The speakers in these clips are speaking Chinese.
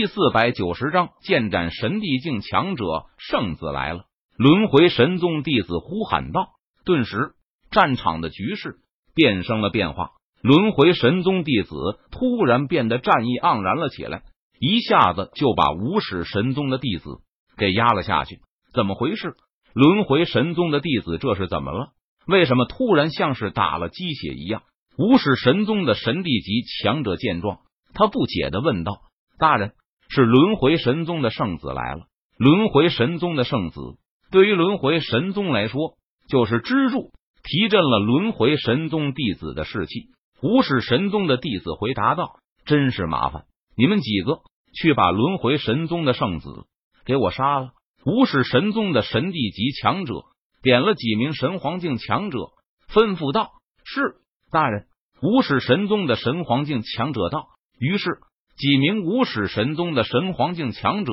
第四百九十章，剑斩神帝境强者，圣子来了！轮回神宗弟子呼喊道。顿时，战场的局势变生了变化。轮回神宗弟子突然变得战意盎然了起来，一下子就把无始神宗的弟子给压了下去。怎么回事？轮回神宗的弟子这是怎么了？为什么突然像是打了鸡血一样？无始神宗的神帝级强者见状，他不解的问道：“大人。”是轮回神宗的圣子来了。轮回神宗的圣子对于轮回神宗来说就是支柱，提振了轮回神宗弟子的士气。无始神宗的弟子回答道：“真是麻烦，你们几个去把轮回神宗的圣子给我杀了。”无始神宗的神帝级强者点了几名神皇境强者，吩咐道：“是大人。”无始神宗的神皇境强者道：“于是。”几名无始神宗的神皇境强者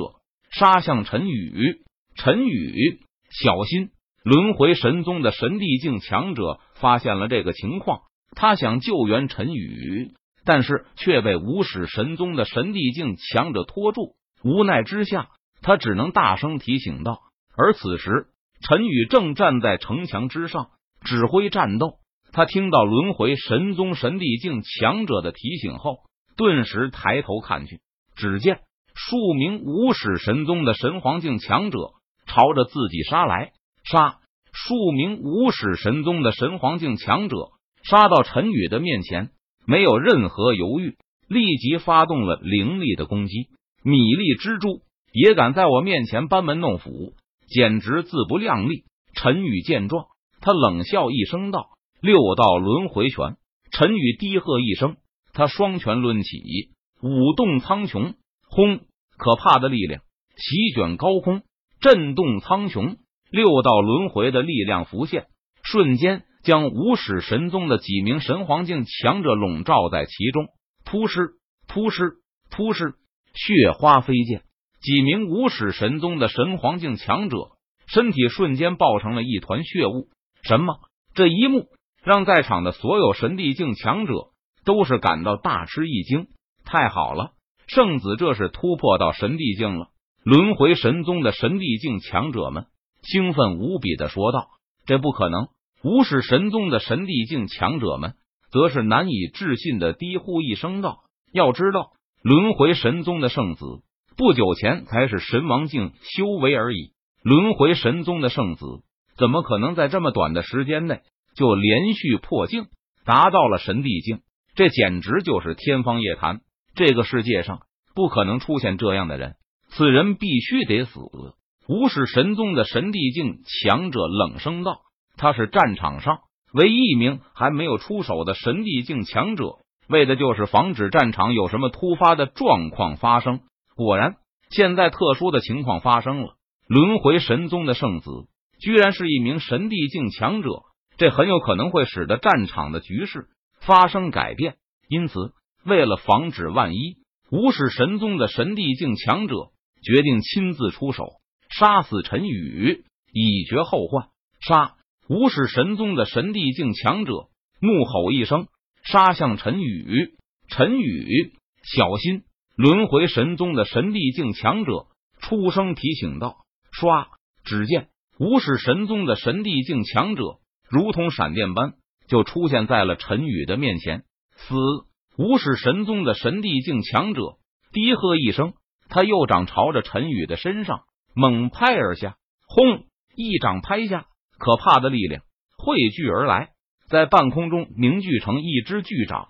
杀向陈宇，陈宇小心！轮回神宗的神帝境强者发现了这个情况，他想救援陈宇，但是却被无始神宗的神帝境强者拖住。无奈之下，他只能大声提醒道。而此时，陈宇正站在城墙之上指挥战斗。他听到轮回神宗神帝境强者的提醒后。顿时抬头看去，只见数名无始神宗的神皇境强者朝着自己杀来。杀！数名无始神宗的神皇境强者杀到陈宇的面前，没有任何犹豫，立即发动了凌厉的攻击。米粒蜘蛛也敢在我面前班门弄斧，简直自不量力！陈宇见状，他冷笑一声道：“六道轮回拳！”陈宇低喝一声。他双拳抡起，舞动苍穹，轰！可怕的力量席卷高空，震动苍穹。六道轮回的力量浮现，瞬间将无始神宗的几名神皇境强者笼罩在其中。突施，突施，突施，血花飞溅。几名无始神宗的神皇境强者身体瞬间爆成了一团血雾。什么？这一幕让在场的所有神帝境强者。都是感到大吃一惊，太好了，圣子这是突破到神帝境了！轮回神宗的神帝境强者们兴奋无比的说道：“这不可能！”无始神宗的神帝境强者们则是难以置信的低呼一声道：“要知道，轮回神宗的圣子不久前才是神王境修为而已，轮回神宗的圣子怎么可能在这么短的时间内就连续破境，达到了神帝境？”这简直就是天方夜谭！这个世界上不可能出现这样的人，此人必须得死！无始神宗的神帝境强者冷声道：“他是战场上唯一一名还没有出手的神帝境强者，为的就是防止战场有什么突发的状况发生。”果然，现在特殊的情况发生了，轮回神宗的圣子居然是一名神帝境强者，这很有可能会使得战场的局势。发生改变，因此为了防止万一，无始神宗的神帝境强者决定亲自出手杀死陈宇，以绝后患。杀！无始神宗的神帝境强者怒吼一声，杀向陈宇。陈宇，小心！轮回神宗的神帝境强者出声提醒道。唰！只见无始神宗的神帝境强者如同闪电般。就出现在了陈宇的面前。死！无始神宗的神帝境强者低喝一声，他右掌朝着陈宇的身上猛拍而下。轰！一掌拍下，可怕的力量汇聚而来，在半空中凝聚成一只巨掌，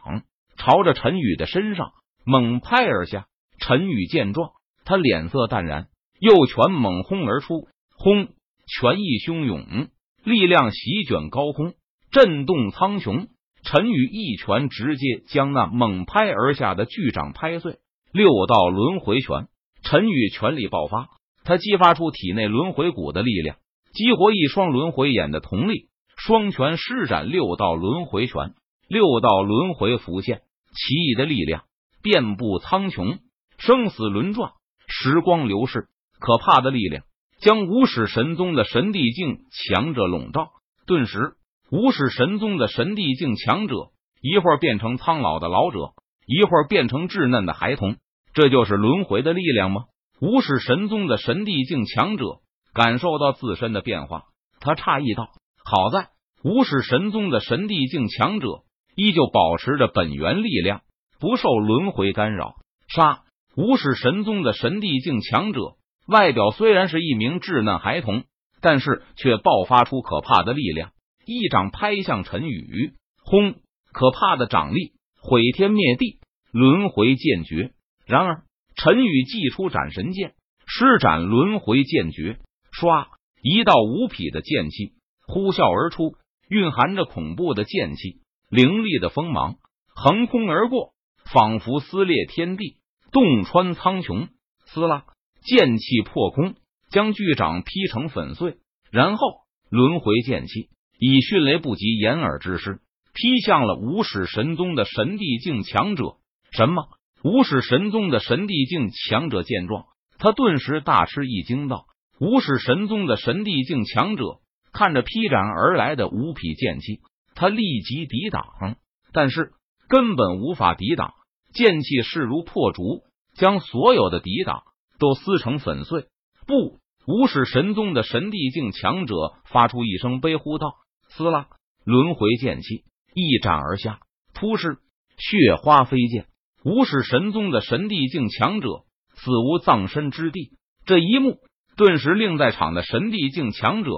朝着陈宇的身上猛拍而下。陈宇见状，他脸色淡然，右拳猛轰而出。轰！拳意汹涌，力量席卷高空。震动苍穹，陈宇一拳直接将那猛拍而下的巨掌拍碎。六道轮回拳，陈宇全力爆发，他激发出体内轮回骨的力量，激活一双轮回眼的瞳力，双拳施展六道轮回拳，六道轮回浮现，奇异的力量遍布苍穹，生死轮转，时光流逝，可怕的力量将无始神宗的神帝境强者笼罩，顿时。无始神宗的神帝境强者，一会儿变成苍老的老者，一会儿变成稚嫩的孩童，这就是轮回的力量吗？无始神宗的神帝境强者感受到自身的变化，他诧异道：“好在无始神宗的神帝境强者依旧保持着本源力量，不受轮回干扰。”杀！无始神宗的神帝境强者外表虽然是一名稚嫩孩童，但是却爆发出可怕的力量，一掌拍向陈宇，轰！可怕的掌力毁天灭地，轮回剑诀。然而。陈宇祭出斩神剑，施展轮回剑诀，唰，一道无匹的剑气呼啸而出，蕴含着恐怖的剑气，凌厉的锋芒横空而过，仿佛撕裂天地，洞穿苍穹。撕拉，剑气破空，将巨掌劈成粉碎。然后，轮回剑气以迅雷不及掩耳之势劈向了无始神宗的神帝境强者。什么？无始神宗的神帝境强者见状，他顿时大吃一惊，道：“无始神宗的神帝境强者看着劈斩而来的五匹剑气，他立即抵挡，但是根本无法抵挡，剑气势如破竹，将所有的抵挡都撕成粉碎。”不，无始神宗的神帝境强者发出一声悲呼，道：“撕拉！”轮回剑气一斩而下，突施血花飞溅。无始神宗的神帝境强者死无葬身之地，这一幕顿时令在场的神帝境强者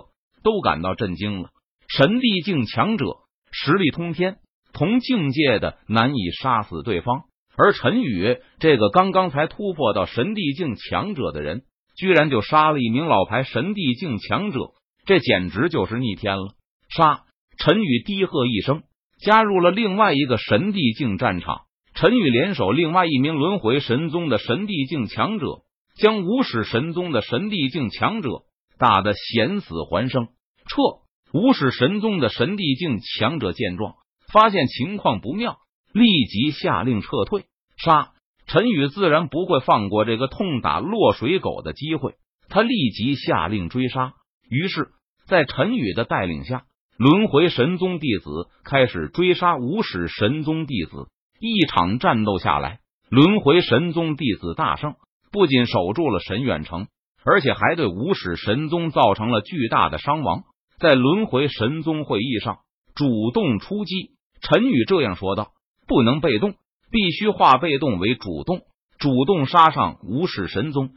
都感到震惊了。神帝境强者实力通天，同境界的难以杀死对方，而陈宇这个刚刚才突破到神帝境强者的人，居然就杀了一名老牌神帝境强者，这简直就是逆天了！杀！陈宇低喝一声，加入了另外一个神帝境战场。陈宇联手另外一名轮回神宗的神帝境强者，将无始神宗的神帝境强者打得险死还生。撤！无始神宗的神帝境强者见状，发现情况不妙，立即下令撤退。杀！陈宇自然不会放过这个痛打落水狗的机会，他立即下令追杀。于是，在陈宇的带领下，轮回神宗弟子开始追杀无始神宗弟子。一场战斗下来，轮回神宗弟子大胜，不仅守住了神远城，而且还对无始神宗造成了巨大的伤亡。在轮回神宗会议上，主动出击。陈宇这样说道：“不能被动，必须化被动为主动，主动杀上无始神宗。”